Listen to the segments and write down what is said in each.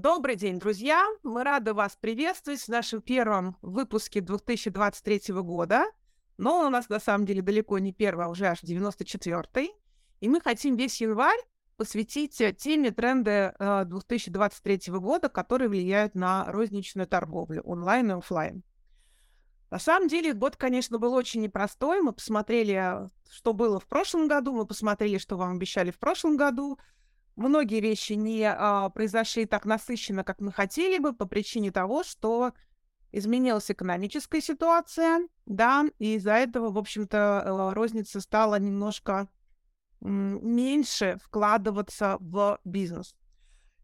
Добрый день, друзья! Мы рады вас приветствовать в нашем первом выпуске 2023 года. Но у нас на самом деле далеко не первый, а уже аж 94-й. И мы хотим весь январь посвятить э, теме тренды 2023 э, года, которые влияют на розничную торговлю онлайн и офлайн. На самом деле год, конечно, был очень непростой. Мы посмотрели, что было в прошлом году, мы посмотрели, что вам обещали в прошлом году – многие вещи не а, произошли так насыщенно, как мы хотели бы, по причине того, что изменилась экономическая ситуация, да, и из-за этого, в общем-то, э, розница стала немножко меньше вкладываться в бизнес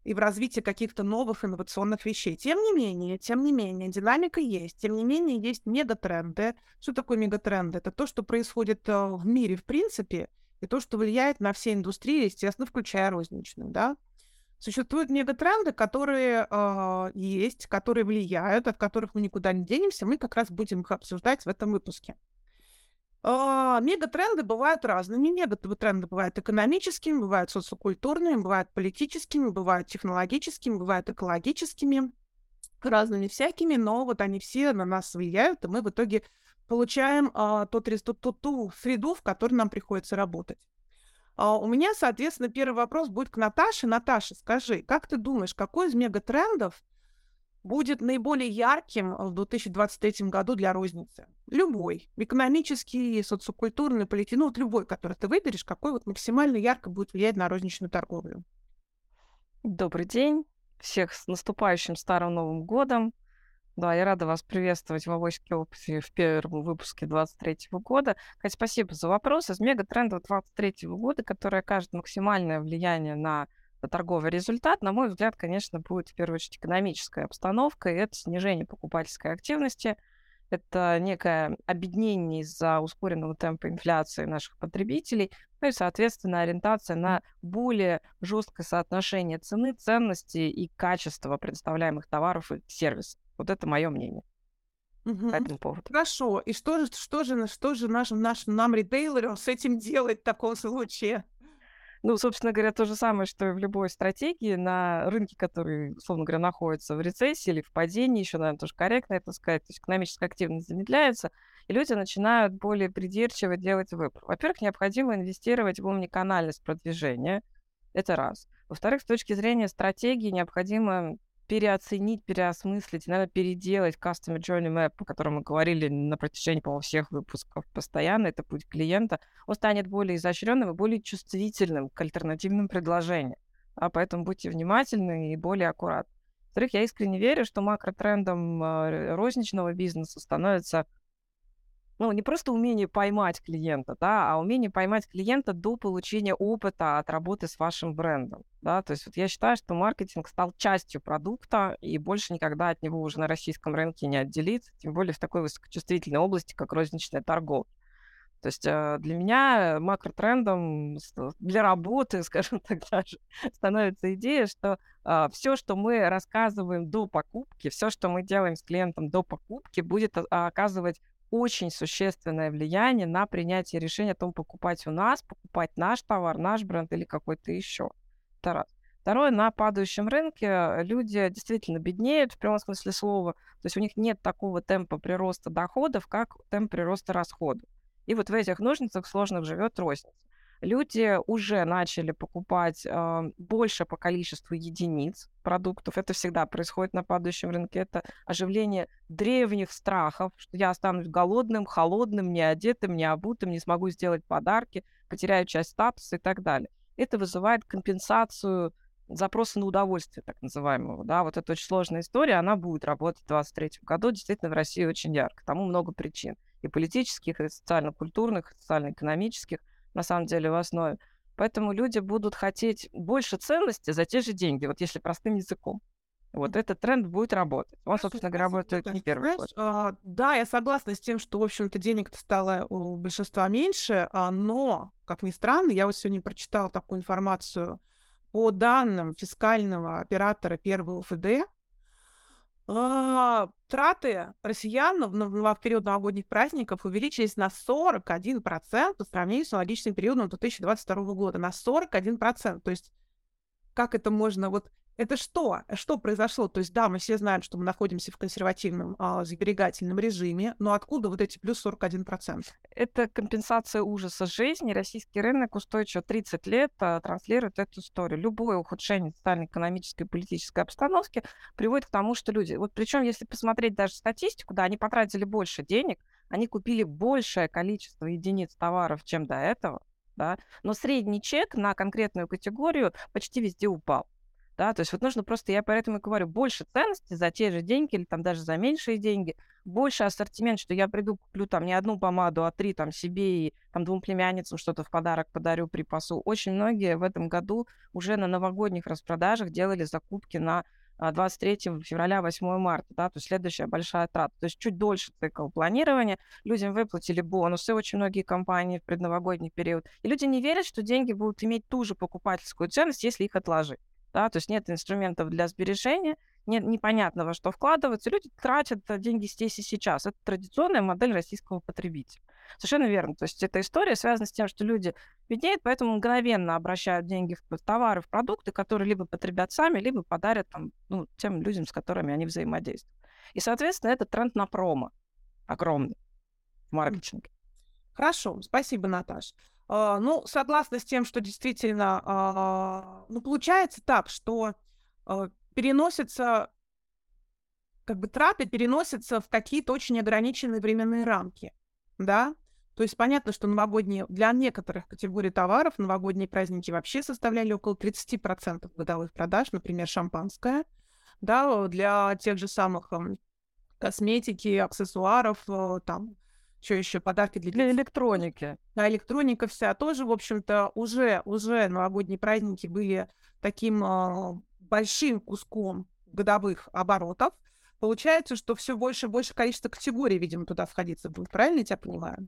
и в развитие каких-то новых инновационных вещей. Тем не менее, тем не менее, динамика есть. Тем не менее, есть мегатренды. Что такое мегатренды? Это то, что происходит э, в мире в принципе, и то, что влияет на все индустрии, естественно, включая розничную, да. Существуют мегатренды, которые э, есть, которые влияют, от которых мы никуда не денемся. Мы как раз будем их обсуждать в этом выпуске. Э, мегатренды бывают разными. Мегатренды бывают экономическими, бывают социокультурными, бывают политическими, бывают технологическими, бывают экологическими, разными всякими, но вот они все на нас влияют, и мы в итоге получаем а, тот, тот, тот, ту среду, в которой нам приходится работать. А, у меня, соответственно, первый вопрос будет к Наташе. Наташа, скажи, как ты думаешь, какой из мегатрендов будет наиболее ярким в 2023 году для розницы? Любой. Экономический, социокультурный, политический, ну вот любой, который ты выберешь, какой вот максимально ярко будет влиять на розничную торговлю? Добрый день. Всех с наступающим Старым Новым Годом. Да, я рада вас приветствовать в Авоське опыте в первом выпуске 23 года. Кать, спасибо за вопрос. Из мегатрендов 23 года, который окажет максимальное влияние на торговый результат, на мой взгляд, конечно, будет в первую очередь экономическая обстановка, и это снижение покупательской активности, это некое объединение из-за ускоренного темпа инфляции наших потребителей, ну и, соответственно, ориентация на более жесткое соотношение цены, ценности и качества предоставляемых товаров и сервисов. Вот это мое мнение угу. по этому поводу. Хорошо. И что же, что же, что же нашим, нашим нам, ритейлерам, с этим делать в таком случае? Ну, собственно говоря, то же самое, что и в любой стратегии на рынке, который, условно говоря, находится в рецессии или в падении, еще, наверное, тоже корректно это сказать, то есть экономическая активность замедляется, и люди начинают более придирчиво делать выбор. Во-первых, необходимо инвестировать в умниканальность продвижения, это раз. Во-вторых, с точки зрения стратегии необходимо переоценить, переосмыслить, наверное, переделать Customer Journey Map, о котором мы говорили на протяжении, по всех выпусков постоянно, это путь клиента, он станет более изощренным и более чувствительным к альтернативным предложениям. А поэтому будьте внимательны и более аккуратны. Во-вторых, я искренне верю, что макротрендом э, розничного бизнеса становится ну, не просто умение поймать клиента, да, а умение поймать клиента до получения опыта от работы с вашим брендом, да, то есть вот я считаю, что маркетинг стал частью продукта, и больше никогда от него уже на российском рынке не отделиться, тем более в такой высокочувствительной области, как розничная торговля. То есть э, для меня макротрендом для работы, скажем так, даже становится идея, что э, все, что мы рассказываем до покупки, все, что мы делаем с клиентом до покупки, будет оказывать очень существенное влияние на принятие решения о том, покупать у нас, покупать наш товар, наш бренд или какой-то еще. Это раз. Второе, на падающем рынке люди действительно беднеют в прямом смысле слова. То есть у них нет такого темпа прироста доходов, как темп прироста расходов. И вот в этих ножницах сложных живет розница люди уже начали покупать э, больше по количеству единиц продуктов. Это всегда происходит на падающем рынке. Это оживление древних страхов, что я останусь голодным, холодным, не одетым, не обутым, не смогу сделать подарки, потеряю часть статуса и так далее. Это вызывает компенсацию запроса на удовольствие, так называемого. Да, вот это очень сложная история, она будет работать в 2023 году. Действительно, в России очень ярко. Тому много причин. И политических, и социально-культурных, и социально-экономических – на самом деле, в основе. Поэтому люди будут хотеть больше ценности за те же деньги, вот если простым языком. Вот этот тренд будет работать. Он, собственно говоря, работает не первый год. А, да, я согласна с тем, что, в общем-то, денег стало у большинства меньше, а, но, как ни странно, я вот сегодня прочитала такую информацию по данным фискального оператора первого ФД, траты россиян в, в период новогодних праздников увеличились на 41% по сравнению с аналогичным периодом 2022 года. На 41%. То есть как это можно вот Это что? Что произошло? То есть, да, мы все знаем, что мы находимся в консервативном а, сберегательном режиме, но откуда вот эти плюс 41%? Это компенсация ужаса жизни. Российский рынок устойчиво 30 лет а, транслирует эту историю. Любое ухудшение социально-экономической и политической обстановки приводит к тому, что люди... Вот причем, если посмотреть даже статистику, да, они потратили больше денег, они купили большее количество единиц товаров, чем до этого, да, но средний чек на конкретную категорию почти везде упал да, то есть вот нужно просто, я поэтому и говорю, больше ценности за те же деньги или там даже за меньшие деньги, больше ассортимент, что я приду, куплю там не одну помаду, а три там себе и там двум племянницам что-то в подарок подарю, припасу. Очень многие в этом году уже на новогодних распродажах делали закупки на 23 а, февраля, 8 марта, да, то есть следующая большая трата. То есть чуть дольше цикл планирования. Людям выплатили бонусы, очень многие компании в предновогодний период. И люди не верят, что деньги будут иметь ту же покупательскую ценность, если их отложить да, то есть нет инструментов для сбережения, нет непонятного, что вкладываться, люди тратят э, деньги здесь и сейчас. Это традиционная модель российского потребителя. Совершенно верно. То есть эта история связана с тем, что люди беднеют, поэтому мгновенно обращают деньги в товары, в продукты, которые либо потребят сами, либо подарят там, ну, тем людям, с которыми они взаимодействуют. И, соответственно, это тренд на промо огромный в маркетинге. Хорошо, спасибо, Наташ. А, ну, согласна с тем, что действительно, а, ну, получается так, что а, переносятся, как бы траты переносятся в какие-то очень ограниченные временные рамки, да, то есть понятно, что новогодние, для некоторых категорий товаров новогодние праздники вообще составляли около 30% годовых продаж, например, шампанское, да, для тех же самых косметики, аксессуаров, э, там, что еще подарки для, для электроники. Да, электроника вся тоже, в общем-то, уже, уже новогодние праздники были таким э, большим куском годовых оборотов. Получается, что все больше и больше количество категорий, видимо, туда входиться будет. Правильно я тебя понимаю?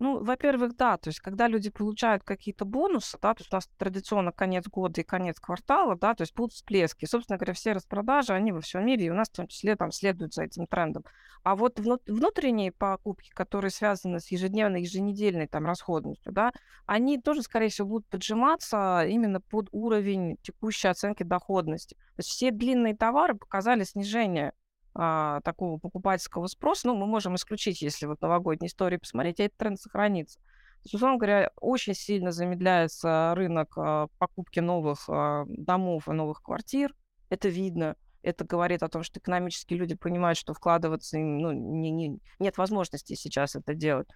Ну, во-первых, да, то есть когда люди получают какие-то бонусы, да, то есть у нас традиционно конец года и конец квартала, да, то есть будут всплески. Собственно говоря, все распродажи, они во всем мире, и у нас в том числе там следуют за этим трендом. А вот внутренние покупки, которые связаны с ежедневной, еженедельной там расходностью, да, они тоже, скорее всего, будут поджиматься именно под уровень текущей оценки доходности. То есть все длинные товары показали снижение а, такого покупательского спроса, ну, мы можем исключить, если вот новогодние истории посмотреть, а этот тренд сохранится. То условно говоря, очень сильно замедляется рынок а, покупки новых а, домов и новых квартир. Это видно. Это говорит о том, что экономические люди понимают, что вкладываться ну, не, не, нет возможности сейчас это делать.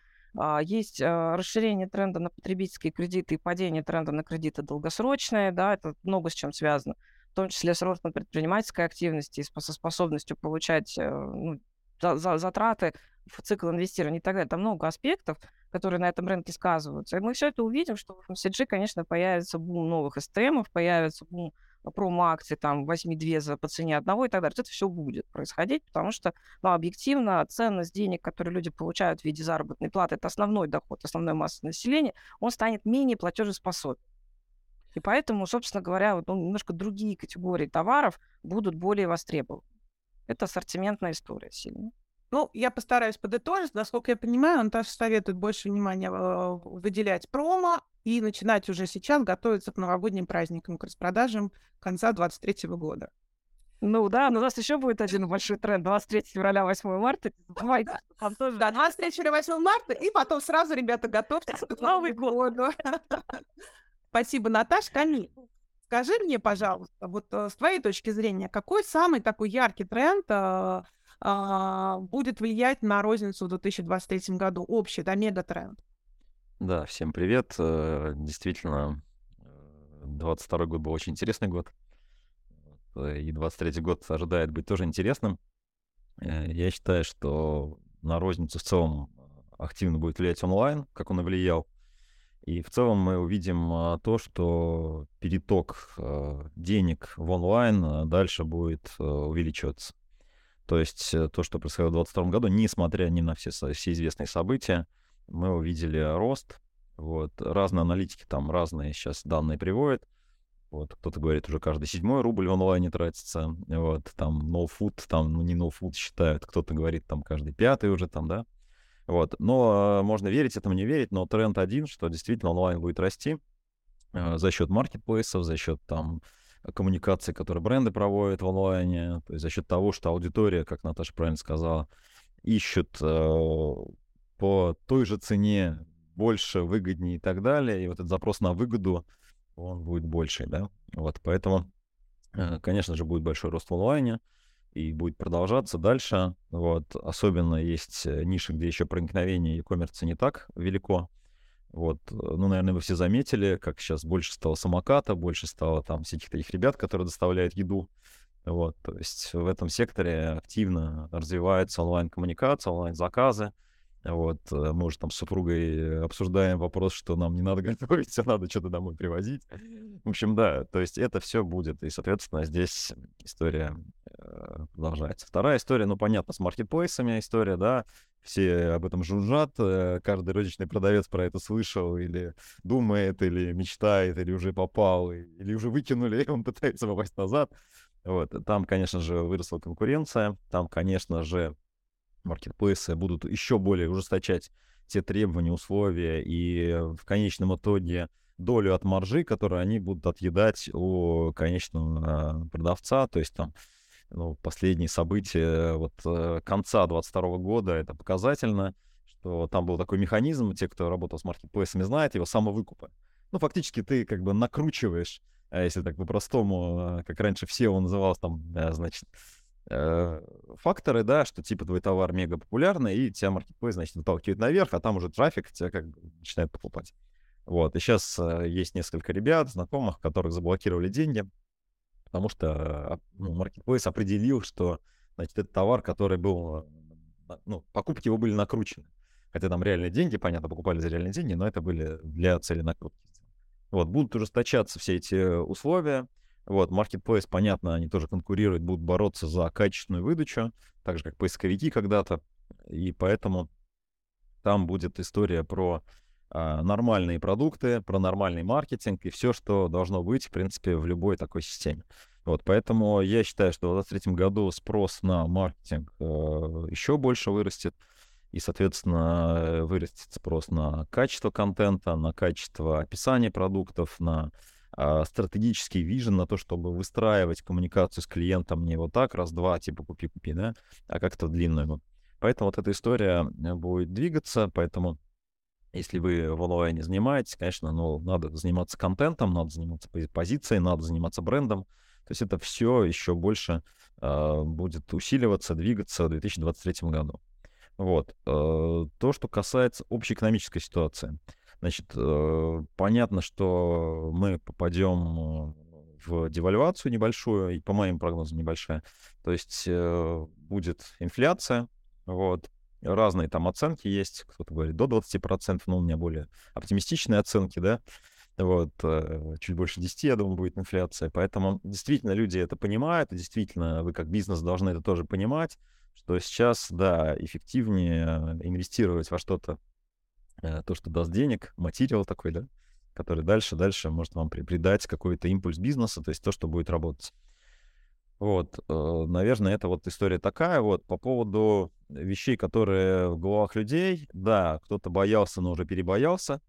Есть расширение тренда на потребительские кредиты и падение тренда на кредиты долгосрочные, да, это много с чем связано в том числе с ростом предпринимательской активности и со способностью получать э, ну, за, за, затраты в цикл инвестирования и так далее. Там много аспектов, которые на этом рынке сказываются. И мы все это увидим, что в FMCG, конечно, появится бум новых СТМов, появится бум промо-акций, там, возьми две за по цене одного и так далее. Это все будет происходить, потому что, ну, объективно, ценность денег, которые люди получают в виде заработной платы, это основной доход, основной массы населения, он станет менее платежеспособен. И поэтому, собственно говоря, вот, ну, немножко другие категории товаров будут более востребованы. Это ассортиментная история сильно. Ну, я постараюсь подытожить. Насколько я понимаю, Наташа советует больше внимания э, выделять промо и начинать уже сейчас готовиться к новогодним праздникам, к распродажам конца 2023 года. Ну да, но у нас еще будет один большой тренд 23 февраля, 8 марта. Давай, там тоже. Да, 23 февраля, 8 марта, и потом сразу, ребята, готовьтесь к Новому году. Спасибо, Наташа. Камиль, скажи мне, пожалуйста, вот э, с твоей точки зрения, какой самый такой яркий тренд э, э, будет влиять на розницу в 2023 году, общий, да, мегатренд? Да, всем привет. Э, действительно, 22 год был очень интересный год. Э, и 23 год ожидает быть тоже интересным. Я считаю, что на розницу в целом активно будет влиять онлайн, как он и влиял. И в целом мы увидим а, то, что переток а, денег в онлайн а, дальше будет увеличиваться. То есть э, то, что происходило в 2022 году, несмотря ни на все, все известные события, мы увидели рост. Вот. Разные аналитики там разные сейчас данные приводят. Вот, кто-то говорит, уже каждый седьмой рубль в онлайне тратится. Вот, там no food, там ну, не no food считают. Кто-то говорит, там каждый пятый уже там, да. Вот. Но э, можно верить этому, не верить, но тренд один, что действительно онлайн будет расти э, за счет маркетплейсов, за счет там коммуникации, которые бренды проводят в онлайне, то есть за счет того, что аудитория, как Наташа правильно сказала, ищет э, по той же цене больше, выгоднее и так далее, и вот этот запрос на выгоду, он будет больше, да, вот, поэтому, э, конечно же, будет большой рост в онлайне, и будет продолжаться дальше, вот, особенно есть э, ниши, где еще проникновение e-commerce не так велико, вот, э, ну, наверное, вы все заметили, как сейчас больше стало самоката, больше стало там всяких таких ребят, которые доставляют еду. Вот, то есть в этом секторе активно развивается онлайн-коммуникация, онлайн-заказы. Вот, э, мы уже там с супругой обсуждаем вопрос, что нам не надо готовить, а надо что-то домой привозить. В общем, да, то есть это все будет, и, соответственно, здесь история продолжается. Вторая история, ну, понятно, с маркетплейсами история, да, все об этом жужжат, э, каждый розничный продавец про это слышал, или думает, или мечтает, или уже попал, или уже выкинули, и он пытается попасть назад. Вот, там, конечно же, выросла конкуренция, там, конечно же, маркетплейсы будут еще более ужесточать те требования, условия, и в конечном итоге долю от маржи, которую они будут отъедать у конечного продавца, то есть там ну, последние события вот э, конца 22 года, это показательно, что там был такой механизм, те, кто работал с маркетплейсами, знают его самовыкупа. Ну, фактически ты как бы накручиваешь, а если так по-простому, э, как раньше все он назывался там, э, значит, факторы, да, что типа твой товар мега популярный, и тебя маркетплейс, значит, выталкивает наверх, а там уже трафик тебя как бы начинает покупать. Вот, и сейчас есть несколько ребят, знакомых, которых заблокировали деньги, потому что ну, Marketplace определил, что значит, это товар, который был, ну, покупки его были накручены. Хотя там реальные деньги, понятно, покупали за реальные деньги, но это были для цели накрутки. Вот, будут ужесточаться все эти условия. Вот, Marketplace, понятно, они тоже конкурируют, будут бороться за качественную выдачу, так же, как поисковики когда-то. И поэтому там будет история про нормальные продукты, про нормальный маркетинг и все, что должно быть, в принципе, в любой такой системе. Вот, поэтому я считаю, что в 2023 году спрос на маркетинг э, еще больше вырастет, и, соответственно, вырастет спрос на качество контента, на качество описания продуктов, на э, стратегический вижен, на то, чтобы выстраивать коммуникацию с клиентом не вот так, раз-два, типа купи-купи, да, а как-то длинную. Поэтому вот эта история э, будет двигаться, поэтому если вы в онлайне занимаетесь, конечно, ну, надо заниматься контентом, надо заниматься позицией, надо заниматься брендом. То есть это все еще больше э, будет усиливаться, двигаться в 2023 году. Вот. Э, то, что касается общей экономической ситуации. Значит, э, понятно, что мы попадем в девальвацию небольшую, и по моим прогнозам небольшая. То есть э, будет инфляция, вот, разные там оценки есть, кто-то говорит до 20%, но у меня более оптимистичные оценки, да, вот, э, чуть больше 10, я думаю, будет инфляция, поэтому действительно люди это понимают, и действительно вы как бизнес должны это тоже понимать, что сейчас, да, эффективнее инвестировать во что-то, э, то, что даст денег, материал такой, да, который дальше-дальше может вам придать какой-то импульс бизнеса, то есть то, что будет работать. Вот, э, наверное, это вот история такая. Вот по поводу вещей, которые в головах людей, да, кто-то боялся, но уже перебоялся.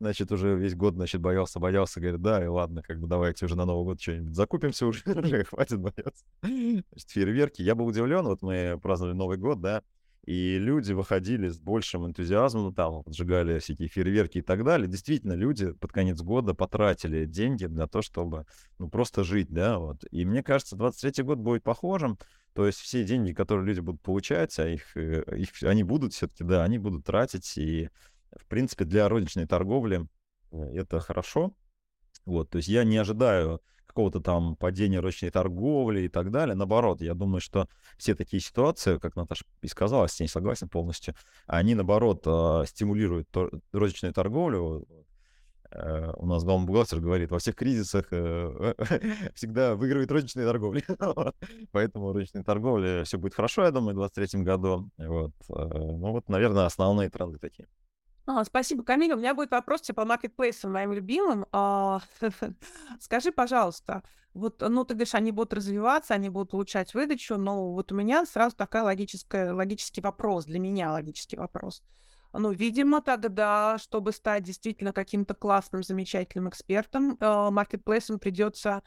Значит, уже весь год, значит, боялся, боялся, говорит, да, и ладно, как бы давайте уже на Новый год что-нибудь закупимся уже, уже хватит бояться. Значит, фейерверки. Я был удивлен, вот мы праздновали Новый год, да, и люди выходили с большим энтузиазмом, там, поджигали всякие фейерверки и так далее. Действительно, люди под конец года потратили деньги для того, чтобы, ну, просто жить, да, вот. И мне кажется, 23 год будет похожим, то есть все деньги, которые люди будут получать, а их, э, их они будут все-таки, да, они будут тратить, и, в принципе, для розничной торговли э, это хорошо. Вот, то есть я не ожидаю какого-то там падения ручной торговли и так далее. Наоборот, я думаю, что все такие ситуации, как Наташа и сказала, с ней согласен полностью, они, наоборот, а, стимулируют розничную торговлю. Э, у нас главный бухгалтер говорит, во всех кризисах э, всегда выигрывает розничная торговля. Поэтому розничная торговля все будет хорошо, я думаю, в 2023 году. Вот. Э, ну вот, наверное, основные тренды такие. А, спасибо, Камиль. У меня будет вопрос тебе по маркетплейсам моим любимым. А, скажи, пожалуйста, вот, ну, ты говоришь, они будут развиваться, они будут улучшать выдачу, но вот у меня сразу такая логическая, логический вопрос, для меня логический вопрос. Ну, видимо, тогда, чтобы стать действительно каким-то классным, замечательным экспертом, маркетплейсам придется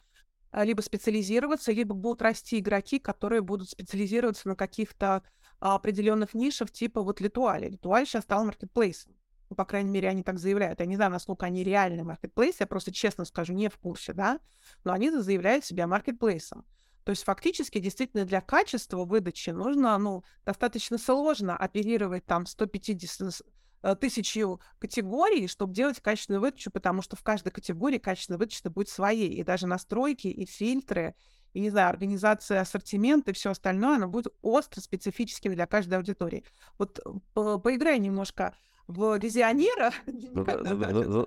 а, либо специализироваться, либо будут расти игроки, которые будут специализироваться на каких-то определенных нишах, типа вот Литуале. Литуаль сейчас стал маркетплейсом. Ну, по крайней мере, они так заявляют. Я не знаю, насколько они реальный маркетплейс, я просто честно скажу, не в курсе, да, но они заявляют себя маркетплейсом. То есть фактически действительно для качества выдачи нужно, ну, достаточно сложно оперировать там 150 э, тысячу категорий, чтобы делать качественную выдачу, потому что в каждой категории качественная выдача будет своей, и даже настройки, и фильтры, и, не знаю, организация ассортимента и все остальное, оно будет остро специфическим для каждой аудитории. Вот э, по поиграй немножко в визионера.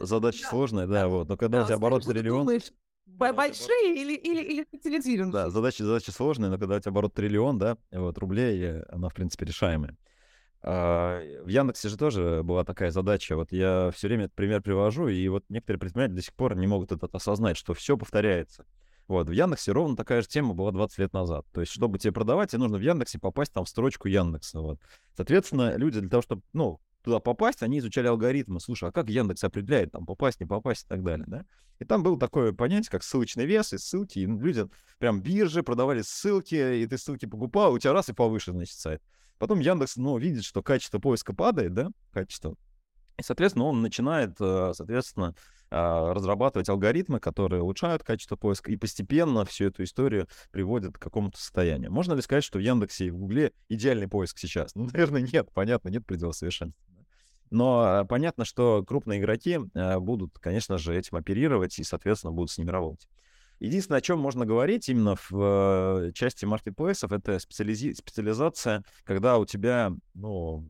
Задача сложная, да, вот. Но когда у тебя оборот триллион... Большие или, или, или специализированные? Да, задача, задача сложная, но когда у тебя оборот триллион, да, вот, рублей, она, в принципе, решаемая. А, в Яндексе же тоже была такая задача. Вот я все время этот пример привожу, и вот некоторые предприниматели до сих пор не могут это осознать, что все повторяется. Вот, в Яндексе ровно такая же тема была 20 лет назад. То есть, чтобы тебе продавать, тебе нужно в Яндексе попасть там в строчку Яндекса. Вот. Соответственно, люди для того, чтобы, ну, туда попасть, они изучали алгоритмы. Слушай, а как Яндекс определяет, там, попасть, не попасть и так далее, да? И там было такое понятие, как ссылочный вес и ссылки. И люди прям биржи продавали ссылки, и ты ссылки покупал, у тебя раз и повыше, значит, сайт. Потом Яндекс, ну, видит, что качество поиска падает, да, качество. И, соответственно, он начинает, э, соответственно, а, разрабатывать алгоритмы, которые улучшают качество поиска, и постепенно всю эту историю приводят к какому-то состоянию. Можно ли сказать, что в Яндексе и в Гугле идеальный поиск сейчас? Ну, наверное, нет, понятно, нет предела совершенства. Но э, понятно, что крупные игроки э, будут, конечно же, этим оперировать и, соответственно, будут с ними работать. Единственное, о чем можно говорить именно в э, части маркетплейсов, это специализи- специализация, когда у тебя ну,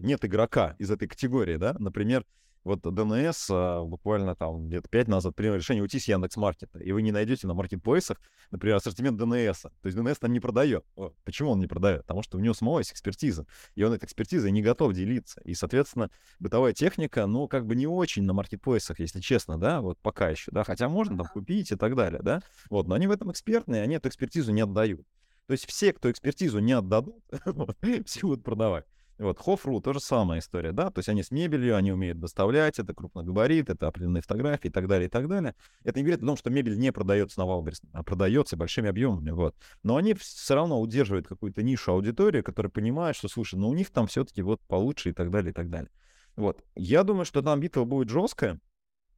нет игрока из этой категории, да, например, вот ДНС а, буквально там где-то 5 назад принял решение уйти с Яндекс.Маркета, и вы не найдете на маркетплейсах, например, ассортимент ДНС. То есть ДНС там не продает. Почему он не продает? Потому что у него самого есть экспертиза, и он этой экспертизой не готов делиться. И, соответственно, бытовая техника, ну, как бы не очень на маркетплейсах, если честно, да, вот пока еще, да, хотя можно там купить и так далее, да, вот, но они в этом экспертные, они эту экспертизу не отдают. То есть все, кто экспертизу не отдадут, все будут продавать. Вот, Hoff.ru тоже самая история, да, то есть они с мебелью, они умеют доставлять, это крупногабарит, это определенные фотографии и так далее, и так далее. Это не говорит о том, что мебель не продается на Wildberries, а продается большими объемами, вот. Но они все равно удерживают какую-то нишу аудитории, которая понимает, что, слушай, ну у них там все-таки вот получше и так далее, и так далее. Вот, я думаю, что там битва будет жесткая,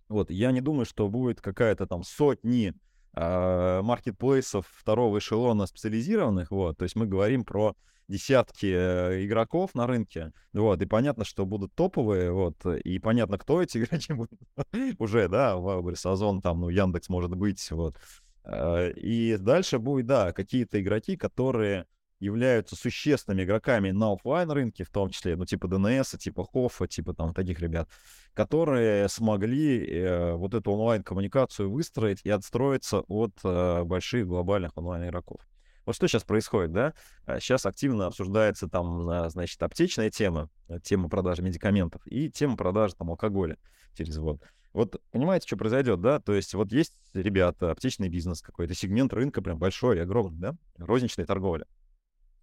вот, я не думаю, что будет какая-то там сотни маркетплейсов второго эшелона специализированных, вот, то есть мы говорим про десятки э, игроков на рынке, вот, и понятно, что будут топовые, вот, и понятно, кто эти игроки будут уже, да, Вайлдберрис, Озон, там, ну, Яндекс может быть, вот. Э, и дальше будет, да, какие-то игроки, которые являются существенными игроками на офлайн рынке, в том числе, ну, типа ДНС, типа Хоффа, типа там таких ребят, которые смогли э, вот эту онлайн-коммуникацию выстроить и отстроиться от э, больших глобальных онлайн-игроков. Вот что сейчас происходит, да? Сейчас а, активно обсуждается там, а, значит, аптечная тема, э, тема продажи медикаментов и тема продажи там алкоголя через вот. Вот понимаете, что произойдет, да? То есть вот есть ребята, аптечный бизнес какой-то, сегмент рынка прям большой, огромный, да? Розничная торговля.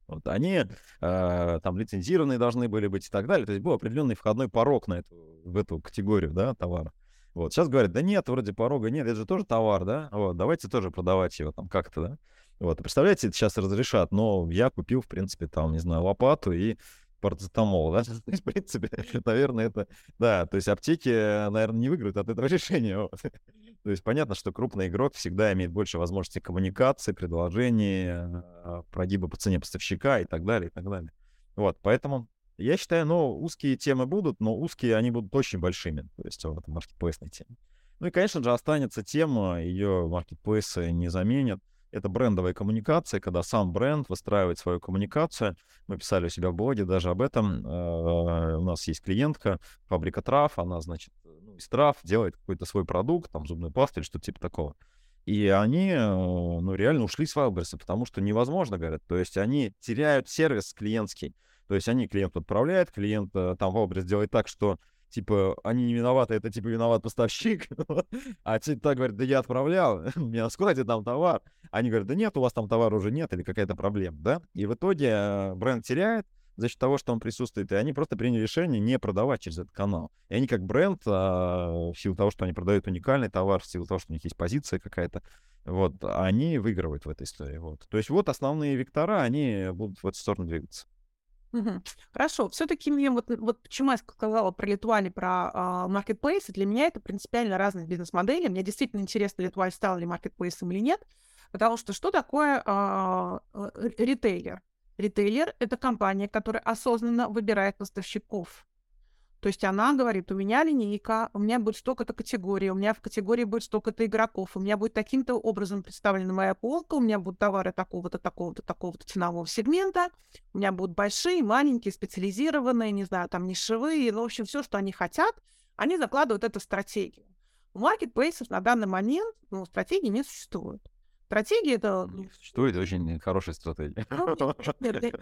Вот они э, там лицензированные должны были быть и так далее. То есть был определенный входной порог на эту, в эту категорию, да, товара. Вот сейчас говорят, да нет, вроде порога нет, это же тоже товар, да, вот, давайте тоже продавать его там как-то, да. Вот, представляете, это сейчас разрешат, но я купил, в принципе, там, не знаю, лопату и парацетамол, да, то есть, в принципе, наверное, это, да, то есть аптеки, наверное, не выиграют от этого решения, вот. То есть понятно, что крупный игрок всегда имеет больше возможностей коммуникации, предложений, а, прогиба по цене поставщика и так далее, и так далее. Вот, поэтому я считаю, ну, узкие темы будут, но узкие они будут очень большими, то есть вот маркетплейсной теме. Ну и, конечно же, останется тема, ее маркетплейсы не заменят, это брендовая коммуникация, когда сам бренд выстраивает свою коммуникацию. Мы писали у себя в блоге даже об этом. Э, у нас есть клиентка, фабрика трав, она, значит, из трав делает какой-то свой продукт, там, зубную пасту или что-то типа такого. И они, э, ну, реально ушли с Вайлберса, потому что невозможно, говорят. То есть они теряют сервис клиентский. То есть они клиент отправляют, клиент э, там Вайлберс делает так, что типа, они не виноваты, это, типа, виноват поставщик. а те так говорят, да я отправлял, у меня складе там товар. Они говорят, да нет, у вас там товара уже нет или какая-то проблема, да? И в итоге э, бренд теряет, за счет того, что он присутствует, и они просто приняли решение не продавать через этот канал. И они как бренд, а, в силу того, что они продают уникальный товар, в силу того, что у них есть позиция какая-то, вот, они выигрывают в этой истории. Вот. То есть вот основные вектора, они будут в эту сторону двигаться. Хорошо. Все-таки мне вот, вот почему я сказала про Литуаль про а, маркетплейсы, для меня это принципиально разные бизнес-модели. Мне действительно интересно, Литуаль стал ли маркетплейсом или нет, потому что что такое а, э, ритейлер? Ритейлер— это компания, которая осознанно выбирает поставщиков. То есть она говорит, у меня линейка, у меня будет столько-то категорий, у меня в категории будет столько-то игроков, у меня будет таким-то образом представлена моя полка, у меня будут товары такого-то, такого-то, такого-то ценового сегмента, у меня будут большие, маленькие, специализированные, не знаю, там нишевые, ну, в общем, все, что они хотят, они закладывают эту стратегию. У маркетплейсов на данный момент ну, стратегии не существует. Стратегия это... Существует очень хорошая стратегия. Ну,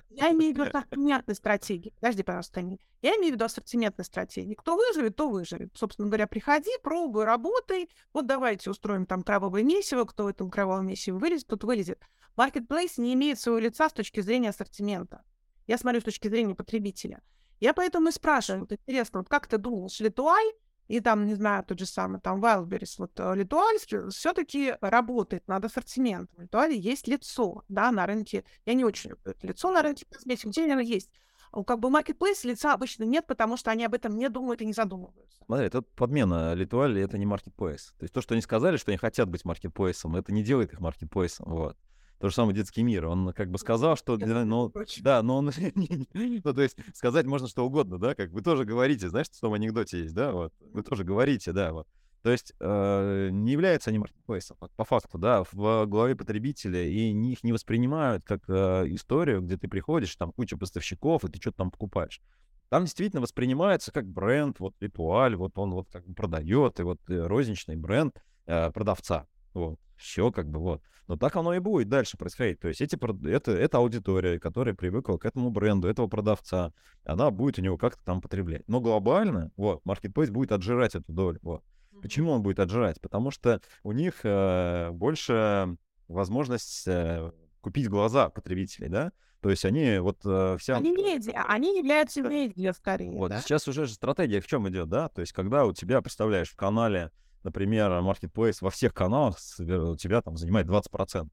я имею в виду ассортиментной стратегии. Подожди, пожалуйста, Я имею в виду ассортиментной стратегии. Кто выживет, то выживет. Собственно говоря, приходи, пробуй, работай. Вот давайте устроим там кровавое месиво. Кто в этом кровавом месиве вылезет, тот вылезет. Marketplace не имеет своего лица с точки зрения ассортимента. Я смотрю с точки зрения потребителя. Я поэтому и спрашиваю, вот интересно, вот как ты думаешь, Литуай и там, не знаю, тот же самый там Wildberries, вот э, Литуаль все-таки работает над ассортиментом. В Литуале есть лицо, да, на рынке. Я не очень люблю это лицо на рынке косметики, где оно есть. У как бы marketplace лица обычно нет, потому что они об этом не думают и не задумываются. Смотри, это подмена. Литуаль — это не marketplace. То есть то, что они сказали, что они хотят быть маркетплейсом, это не делает их маркетплейсом. Вот. То же самое детский мир. Он как бы сказал, что... Ну, да, но он... ну, то есть сказать можно что угодно, да, как вы тоже говорите, знаешь, что в анекдоте есть, да, вот. Вы тоже говорите, да, вот. То есть э, не являются они маркетплейсом, по факту, да, в голове потребителя, и их не воспринимают как э, историю, где ты приходишь, там куча поставщиков, и ты что-то там покупаешь. Там действительно воспринимается как бренд, вот ритуаль, вот он вот как бы продает, и вот э, розничный бренд э, продавца. Вот, все как бы вот. Но так оно и будет дальше происходить. То есть эти, это, это аудитория, которая привыкла к этому бренду, этого продавца, она будет у него как-то там потреблять. Но глобально, вот, Marketplace будет отжирать эту долю. Вот. Почему он будет отжирать? Потому что у них э, больше возможность э, купить глаза потребителей, да? То есть они вот э, вся... Они медиа, они являются медиа скорее, Вот да? сейчас уже же стратегия в чем идет, да? То есть когда у тебя, представляешь, в канале например, Marketplace во всех каналах у тебя там занимает 20%.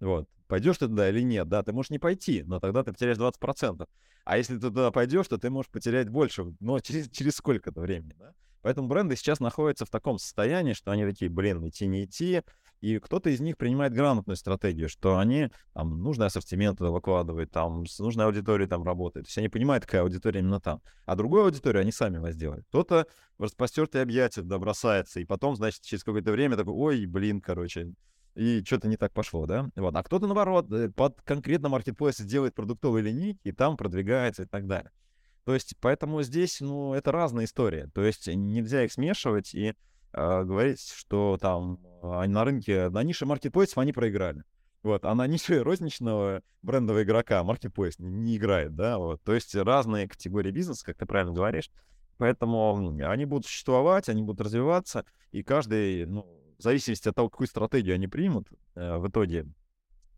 Вот. Пойдешь ты туда или нет, да, ты можешь не пойти, но тогда ты потеряешь 20%. А если ты туда пойдешь, то ты можешь потерять больше, но через, через сколько-то времени, да? Поэтому бренды сейчас находятся в таком состоянии, что они такие, блин, идти не идти, и кто-то из них принимает грамотную стратегию, что они там нужный ассортимент выкладывают, там с нужной аудиторией там работают. То есть они понимают, какая аудитория именно там. А другую аудиторию они сами возделают. Кто-то в распростертые объятия туда бросается, и потом, значит, через какое-то время такой, ой, блин, короче, и что-то не так пошло, да? Вот. А кто-то, наоборот, э, под конкретно маркетплейс делает продуктовые линейки, и там продвигается и так далее. То есть, поэтому здесь, ну, это разная история. То есть нельзя их смешивать, и говорить, что там э, на рынке, на нише маркетплейсов они проиграли. Вот, а на нише розничного брендового игрока маркетплейс не, не играет, да, вот. То есть разные категории бизнеса, как ты правильно говоришь. Поэтому они будут существовать, они будут развиваться, и каждый, ну, в зависимости от того, какую стратегию они примут, э, в итоге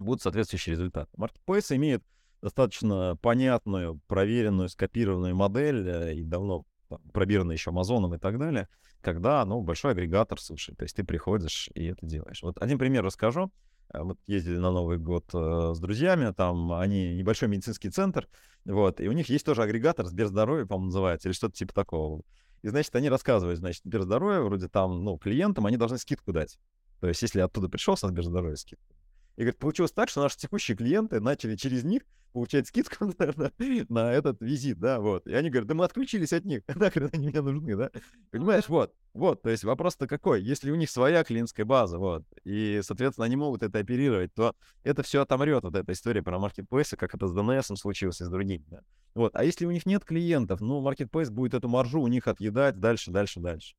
будут соответствующие результаты. Маркетплейс имеет достаточно понятную, проверенную, скопированную модель э, и давно пробированную еще Амазоном и так далее, когда, ну, большой агрегатор, слушай, то есть ты приходишь и это делаешь. Вот один пример расскажу. Э, вот ездили на Новый год э, с друзьями, там они небольшой медицинский центр, вот, и у них есть тоже агрегатор Сберздоровье, по-моему, называется, или что-то типа такого. И, значит, они рассказывают, значит, Сберздоровье, вроде там, ну, клиентам они должны скидку дать. То есть, если оттуда пришел со Сберздоровья скидку. И, говорит, получилось так, что наши текущие клиенты начали через них получать скидку на, на этот визит, да, вот. И они говорят, да мы отключились от них, нахрен они мне нужны, да. Понимаешь, вот, вот, то есть вопрос-то какой? Если у них своя клиентская база, вот, и, соответственно, они могут это оперировать, то это все отомрет, вот эта история про маркетплейсы, как это с DNS случилось и с другими, да. Вот, а если у них нет клиентов, ну, маркетплейс будет эту маржу у них отъедать дальше, дальше, дальше.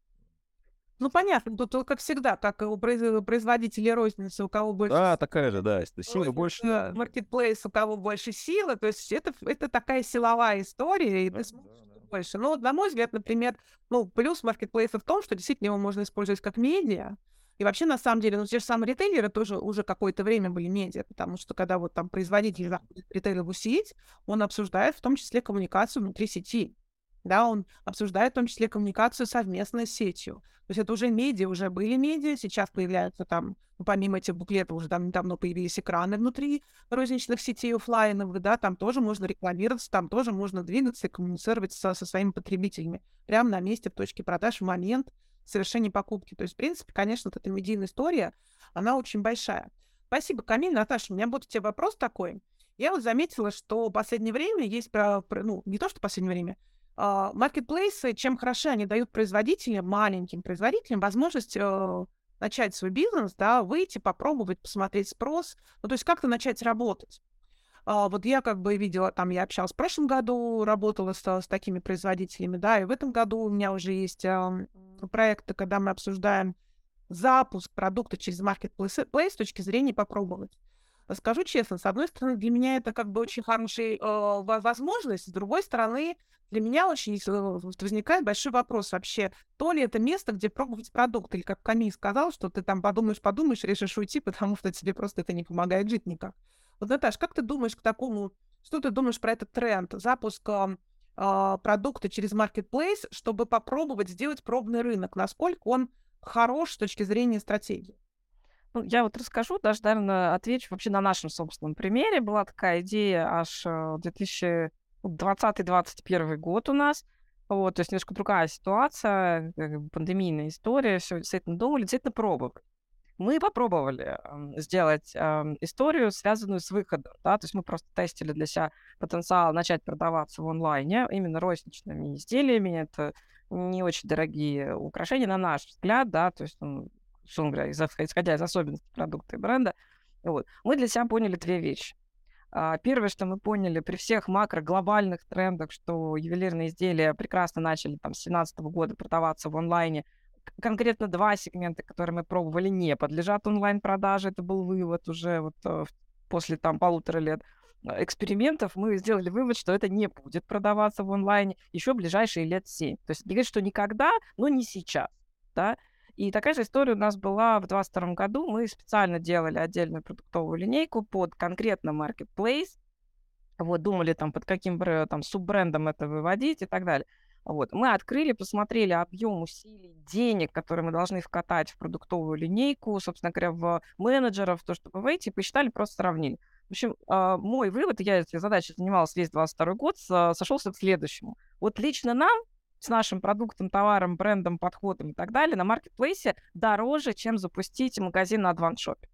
Ну, понятно, тут, тут как всегда, как у производителей розницы, у кого больше... Да, такая же, да, сила больше. Маркетплейс, у кого больше силы, то есть это, это такая силовая история, и да, ты сможешь да, да. больше. Но, на мой взгляд, например, ну, плюс маркетплейса в том, что действительно его можно использовать как медиа, И вообще, на самом деле, ну, те же самые ритейлеры тоже уже какое-то время были медиа, потому что когда вот там производитель заходит в ритейловую сеть, он обсуждает в том числе коммуникацию внутри сети. Да, он обсуждает в том числе коммуникацию совместно с сетью. То есть это уже медиа, уже были медиа, сейчас появляются там, ну, помимо этих буклетов, уже там недавно появились экраны внутри розничных сетей офлайновых, да, там тоже можно рекламироваться, там тоже можно двигаться и коммуницировать со, со своими потребителями прямо на месте в точке продаж в момент совершения покупки. То есть, в принципе, конечно, вот эта медийная история, она очень большая. Спасибо, Камиль. Наташа, у меня будет тебе вопрос такой. Я вот заметила, что в последнее время есть, ну, не то, что в последнее время, маркетплейсы, чем хороши, они дают производителям, маленьким производителям, возможность uh, начать свой бизнес, да, выйти, попробовать, посмотреть спрос, ну, то есть как-то начать работать. Uh, вот я как бы видела, там я общалась в прошлом году, работала с, с такими производителями, да, и в этом году у меня уже есть uh, проекты, когда мы обсуждаем запуск продукта через маркетплейс с точки зрения попробовать. Скажу честно, с одной стороны, для меня это как бы очень хорошая э, возможность, с другой стороны, для меня очень э, возникает большой вопрос вообще, то ли это место, где пробовать продукт, или как Камиль сказал, что ты там подумаешь, подумаешь, решишь уйти, потому что тебе просто это не помогает жить никак. Вот, Наташ, как ты думаешь к такому, что ты думаешь про этот тренд, запуск э, продукта через маркетплейс, чтобы попробовать сделать пробный рынок, насколько он хорош с точки зрения стратегии? Ну, я вот расскажу, даже, наверное, отвечу вообще на нашем собственном примере. Была такая идея аж 2020-2021 э, год у нас. Вот, то есть немножко другая ситуация, пандемийная история, все действительно думали, действительно пробовали. Мы попробовали сделать э, историю, связанную с выходом, да, то есть мы просто тестили для себя потенциал начать продаваться в онлайне именно розничными изделиями. Это не очень дорогие украшения, на наш взгляд, да, то есть ну, условно говоря, исходя из особенностей продукта и бренда, вот, мы для себя поняли две вещи. А, первое, что мы поняли при всех макро-глобальных трендах, что ювелирные изделия прекрасно начали там, с 2017 года продаваться в онлайне, конкретно два сегмента, которые мы пробовали, не подлежат онлайн-продаже. Это был вывод уже вот э, после там полутора лет экспериментов мы сделали вывод, что это не будет продаваться в онлайне еще ближайшие лет семь. То есть не говорит, что никогда, но не сейчас. Да? И такая же история у нас была в 2022 году. Мы специально делали отдельную продуктовую линейку под конкретно marketplace. Вот, думали там, под каким там, суббрендом это выводить и так далее. Вот. Мы открыли, посмотрели объем усилий, денег, которые мы должны вкатать в продуктовую линейку, собственно говоря, в менеджеров, то, чтобы выйти, посчитали, просто сравнили. В общем, э, мой вывод, я этой задачей занималась весь 22 год, сошелся к следующему. Вот лично нам с нашим продуктом, товаром, брендом, подходом и так далее на маркетплейсе дороже, чем запустить магазин на адваншопе.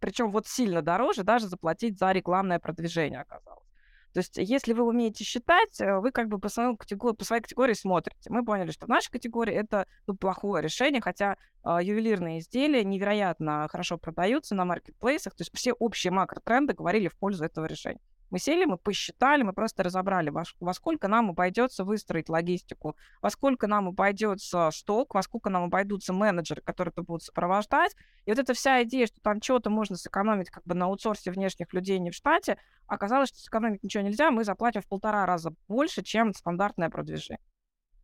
Причем вот сильно дороже даже заплатить за рекламное продвижение оказалось. То есть, если вы умеете считать, э, вы как бы по, своему категории, по своей категории смотрите. Мы поняли, что в нашей категории это ну, плохое решение, хотя э, ювелирные изделия невероятно хорошо продаются на маркетплейсах. То есть все общие макротренды говорили в пользу этого решения. Мы сели, мы посчитали, мы просто разобрали, во, во сколько нам обойдется выстроить логистику, во сколько нам обойдется сток, во сколько нам обойдутся менеджеры, которые это будут сопровождать. И вот эта вся идея, что там что-то можно сэкономить как бы на аутсорсе внешних людей не в штате, оказалось, что сэкономить ничего нельзя, мы заплатим в полтора раза больше, чем стандартное продвижение.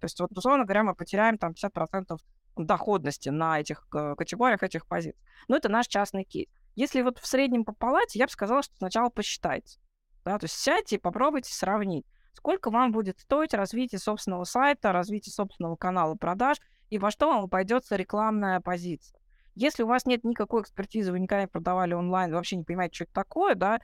То есть, вот, условно говоря, мы потеряем там 50% доходности на этих э, категориях, этих позиций. Но это наш частный кейс. Если вот в среднем по палате, я бы сказала, что сначала посчитайте. Да? То есть сядьте и попробуйте сравнить, сколько вам будет стоить развитие собственного сайта, развитие собственного канала продаж и во что вам обойдется рекламная позиция. Если у вас нет никакой экспертизы, вы никогда не продавали онлайн, вообще не понимаете, что это такое, да,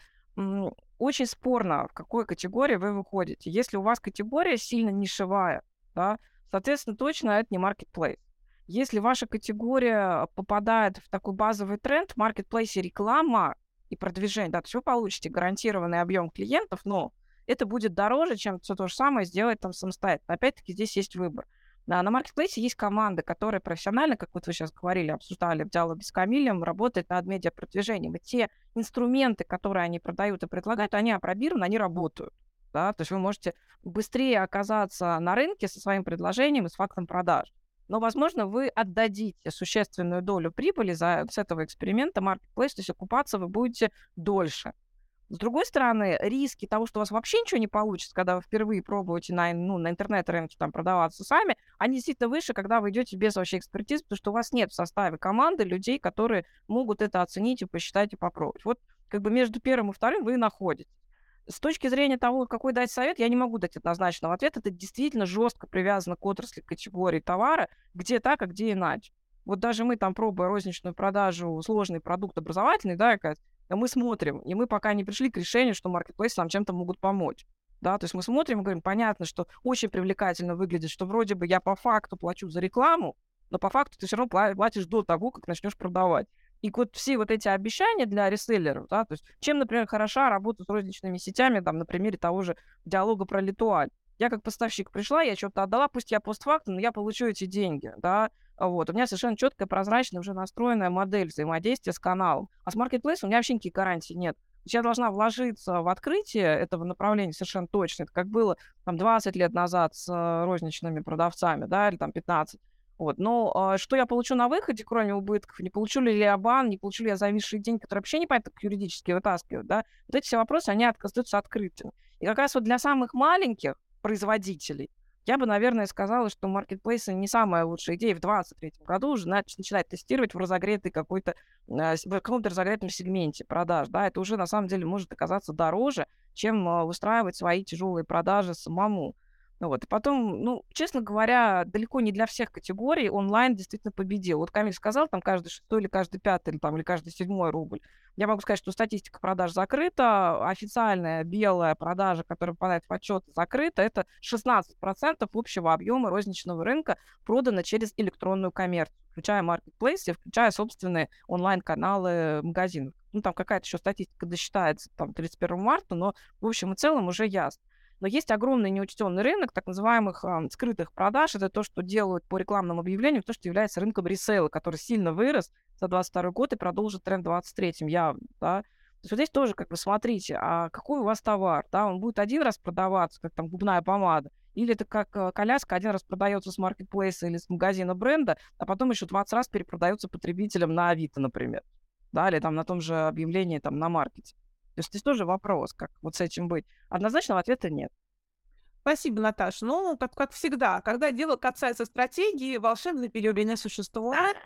очень спорно, в какой категории вы выходите. Если у вас категория сильно нишевая, да, соответственно, точно это не marketplace. Если ваша категория попадает в такой базовый тренд, в маркетплейсе реклама и продвижение, да, то есть вы получите гарантированный объем клиентов, но это будет дороже, чем все то же самое сделать там самостоятельно. Опять-таки здесь есть выбор. Да, на маркетплейсе есть команда, которая профессионально, как вот вы сейчас говорили, обсуждали в диалоге с Камилем, работает над медиапродвижением. И те инструменты, которые они продают и предлагают, они опробированы, они работают. Да? То есть вы можете быстрее оказаться на рынке со своим предложением и с фактом продаж но, возможно, вы отдадите существенную долю прибыли за, с этого эксперимента Marketplace, то есть окупаться вы будете дольше. С другой стороны, риски того, что у вас вообще ничего не получится, когда вы впервые пробуете на, ну, на интернет-рынке там продаваться сами, они действительно выше, когда вы идете без вообще экспертизы, потому что у вас нет в составе команды людей, которые могут это оценить и посчитать и попробовать. Вот как бы между первым и вторым вы находитесь. С точки зрения того, какой дать совет, я не могу дать однозначного ответа. Это действительно жестко привязано к отрасли категории товара, где так, а где иначе. Вот даже мы там, пробуя розничную продажу, сложный продукт образовательный, да, мы смотрим, и мы пока не пришли к решению, что маркетплейсы нам чем-то могут помочь. Да, то есть мы смотрим и говорим, понятно, что очень привлекательно выглядит, что вроде бы я по факту плачу за рекламу, но по факту ты все равно платишь до того, как начнешь продавать. И вот все вот эти обещания для реселлеров, да, то есть чем, например, хороша работа с розничными сетями, там, на примере того же диалога про Литуаль. Я как поставщик пришла, я что-то отдала, пусть я постфактум, но я получу эти деньги, да, вот. У меня совершенно четкая, прозрачная, уже настроенная модель взаимодействия с каналом. А с Marketplace у меня вообще никаких гарантий нет. Я должна вложиться в открытие этого направления совершенно точно. Это как было там 20 лет назад с э, розничными продавцами, да, или там 15. Вот. Но э, что я получу на выходе, кроме убытков? Не получу ли я бан, не получу ли я зависшие деньги, которые вообще не понятно, как юридически вытаскивают, да? Вот эти все вопросы, они остаются открытыми. И как раз вот для самых маленьких производителей я бы, наверное, сказала, что маркетплейсы не самая лучшая идея в 2023 году уже начинать тестировать в разогретой какой-то, а, в каком-то разогретом сегменте продаж. Да, это уже на самом деле может оказаться дороже, чем а, выстраивать свои тяжелые продажи самому. Ну вот. Потом, ну, честно говоря, далеко не для всех категорий онлайн действительно победил. Вот Камиль сказал, там каждый шестой или каждый пятый, или, там, или каждый седьмой рубль. Я могу сказать, что статистика продаж закрыта, официальная белая продажа, которая попадает в отчет, закрыта. Это 16% общего объема розничного рынка продано через электронную коммерцию, включая маркетплейсы, включая собственные онлайн-каналы магазинов. Ну, там какая-то еще статистика досчитается там 31 марта, но в общем и целом уже ясно. Но есть огромный неучтенный рынок так называемых э, скрытых продаж. Это то, что делают по рекламным объявлениям, то, что является рынком ресейла, который сильно вырос за 22 год и продолжит тренд в 23 явно. Да? То есть вот здесь тоже, как вы смотрите, а какой у вас товар? Да? Он будет один раз продаваться, как там губная помада, или это как э, коляска один раз продается с маркетплейса или с магазина бренда, а потом еще 20 раз перепродается потребителям на Авито, например. Да, или там на том же объявлении там на маркете. То есть здесь тоже вопрос, как вот с этим быть. Однозначного ответа нет. Спасибо, Наташа. Ну, как, как всегда, когда дело касается стратегии, волшебной пилюли не существует.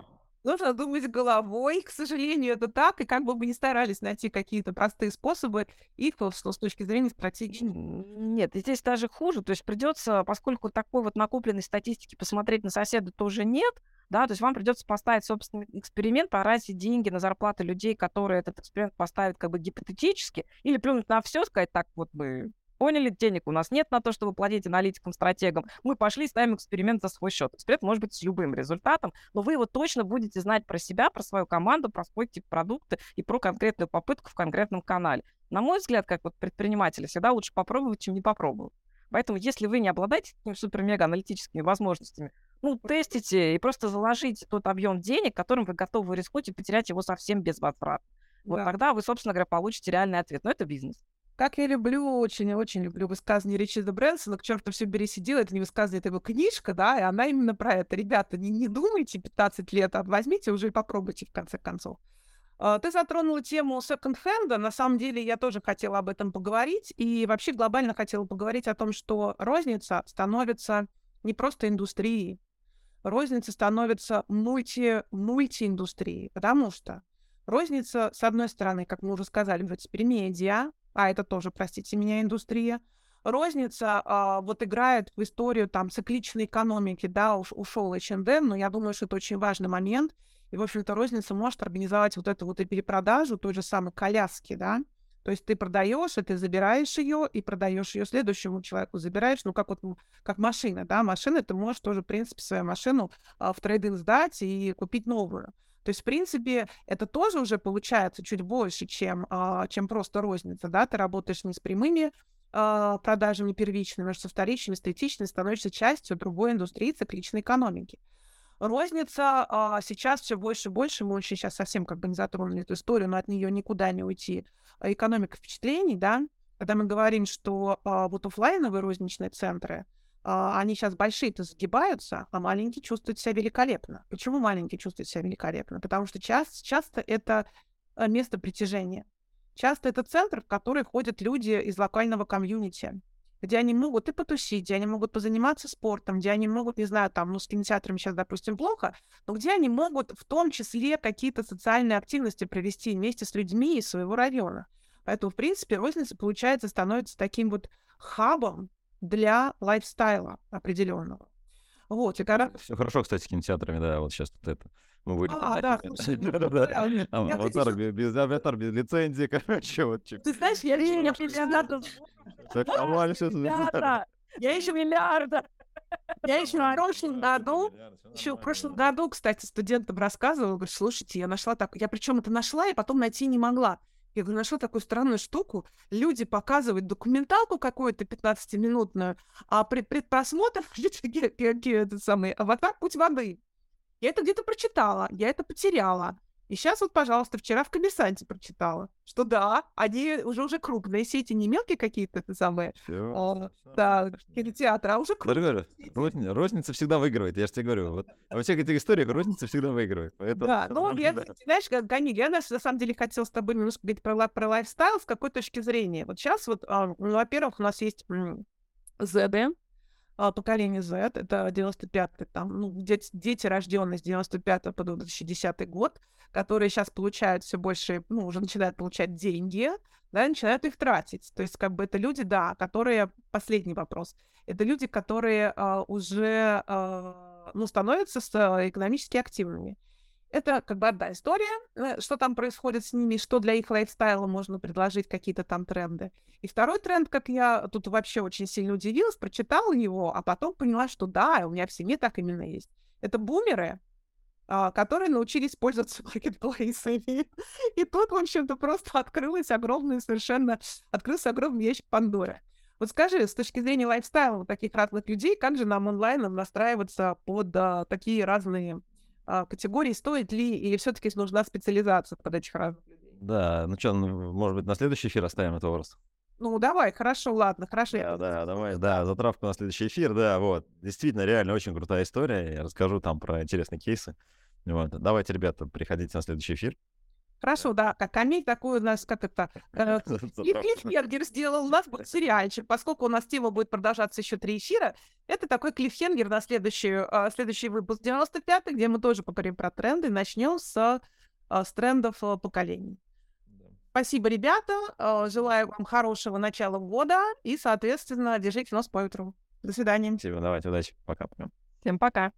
Нужно думать головой. К сожалению, это так. И как бы мы ни старались найти какие-то простые способы, их с точки зрения стратегии нет. здесь даже хуже. То есть придется, поскольку такой вот накопленной статистики посмотреть на соседа тоже нет, да, то есть вам придется поставить собственный эксперимент, потратить деньги на зарплаты людей, которые этот эксперимент поставят как бы гипотетически, или плюнуть на все, сказать так вот мы поняли, денег у нас нет на то, чтобы платить аналитикам, стратегам. Мы пошли, ставим эксперимент за свой счет. Эксперимент может быть с любым результатом, но вы его точно будете знать про себя, про свою команду, про свой тип продукта и про конкретную попытку в конкретном канале. На мой взгляд, как вот предпринимателя, всегда лучше попробовать, чем не попробовать. Поэтому, если вы не обладаете такими супер-мега аналитическими возможностями, ну, тестите и просто заложите тот объем денег, которым вы готовы рискнуть и потерять его совсем без возврата. Вот да. тогда вы, собственно говоря, получите реальный ответ. Но это бизнес. Как я люблю, очень-очень люблю высказывание Ричарда Брэнсона, к черту все бери сидел, это не высказывание, это его книжка, да, и она именно про это. Ребята, не, не думайте 15 лет, а возьмите уже и попробуйте в конце концов. А, ты затронула тему секонд-хенда. На самом деле я тоже хотела об этом поговорить. И вообще глобально хотела поговорить о том, что розница становится не просто индустрией, розница становится мульти, мультииндустрией, потому что розница, с одной стороны, как мы уже сказали, это теперь медиа, а это тоже, простите меня, индустрия. Розница а, вот играет в историю там цикличной экономики, да, уш, ушел H&M, но я думаю, что это очень важный момент. И, в общем-то, розница может организовать вот эту вот и перепродажу той же самой коляски, да, то есть ты продаешь, и ты забираешь ее, и продаешь ее следующему человеку, забираешь, ну, как вот как машина, да, машина, ты можешь тоже, в принципе, свою машину а, в трейдинг сдать и купить новую. То есть, в принципе, это тоже уже получается чуть больше, чем, а, чем просто розница, да, ты работаешь не с прямыми а, продажами первичными, а со вторичными, с третичными, становишься частью другой индустрии цикличной экономики. Розница а, сейчас все больше и больше, мы очень сейчас совсем как бы не затронули эту историю, но от нее никуда не уйти. Экономика впечатлений, да, когда мы говорим, что вот офлайновые розничные центры, они сейчас большие-то загибаются, а маленькие чувствуют себя великолепно. Почему маленькие чувствуют себя великолепно? Потому что часто, часто это а, место притяжения. Часто это центр, в который ходят люди из локального комьюнити, где они могут и потусить, где они могут позаниматься спортом, где они могут, не знаю, там, ну, с кинотеатрами сейчас, допустим, плохо, но где они могут в том числе какие-то социальные активности провести вместе с людьми из своего района. Поэтому, в принципе, розница, получается, становится таким вот хабом для лайфстайла определенного. Вот, и когда... Все хорошо, кстати, с кинотеатрами, да, вот сейчас вот это. Мы будем... А, да, Аватар без аватар без лицензии, короче, вот. Ты знаешь, я не миллиардов. Я еще миллиарда. Я еще в прошлом году, еще в прошлом году, кстати, студентам рассказывала, говорю, слушайте, я нашла так, я причем это нашла и потом найти не могла. Я говорю, нашла такую странную штуку. Люди показывают документалку какую-то 15-минутную, а при предпросмотр этот самый аватар «Путь воды». Я это где-то прочитала, я это потеряла. И сейчас вот, пожалуйста, вчера в Коммерсанте прочитала, что да, они уже уже крупные сети, не мелкие какие-то это самые, а, да, кинотеатры, а уже крупные. говорю, розни- розница всегда выигрывает, я же тебе говорю. Вот во всех этих историях розница всегда выигрывает. Поэтому, Да, ну, я, да. знаешь, Камиль, я на, самом деле хотела с тобой немножко говорить про, про лайфстайл, с какой точки зрения. Вот сейчас вот, а, ну, во-первых, у нас есть ZD, поколение Z, это 95-й, там, ну, дети, дети рожденные с 95 по 2010 год, которые сейчас получают все больше, ну, уже начинают получать деньги, да, начинают их тратить. То есть, как бы это люди, да, которые, последний вопрос, это люди, которые а, уже, а, ну, становятся а, экономически активными. Это как бы одна история, э, что там происходит с ними, что для их лайфстайла можно предложить, какие-то там тренды. И второй тренд, как я тут вообще очень сильно удивилась, прочитала его, а потом поняла, что да, у меня в семье так именно есть. Это бумеры, а, которые научились пользоваться маркетплейсами. И тут, в общем-то, просто открылась огромная совершенно, открылся огромный ящик Пандоры. Вот скажи, с точки зрения лайфстайла таких разных людей, как же нам онлайн настраиваться под а, такие разные а, категории, стоит ли, или все-таки нужна специализация под этих разных людей? Да, ну что, может быть, на следующий эфир оставим это вопрос? Ну, давай, хорошо, ладно, хорошо. Да, да, давай, да, затравку на следующий эфир, да, вот. Действительно, реально очень крутая история. Я расскажу там про интересные кейсы. Вот. Давайте, ребята, приходите на следующий эфир. Хорошо, да, как Камиль такой у нас, как это, э, клиффхенгер сделал, у нас будет сериальчик, поскольку у нас тема будет продолжаться еще три эфира, это такой клиффхенгер на следующую, а, следующий выпуск 95 где мы тоже поговорим про тренды, начнем с, а, с трендов а, поколений. Спасибо, ребята, а, желаю вам хорошего начала года и, соответственно, держите нос по ветру. До свидания. Спасибо, давайте, удачи, пока-пока. Всем пока.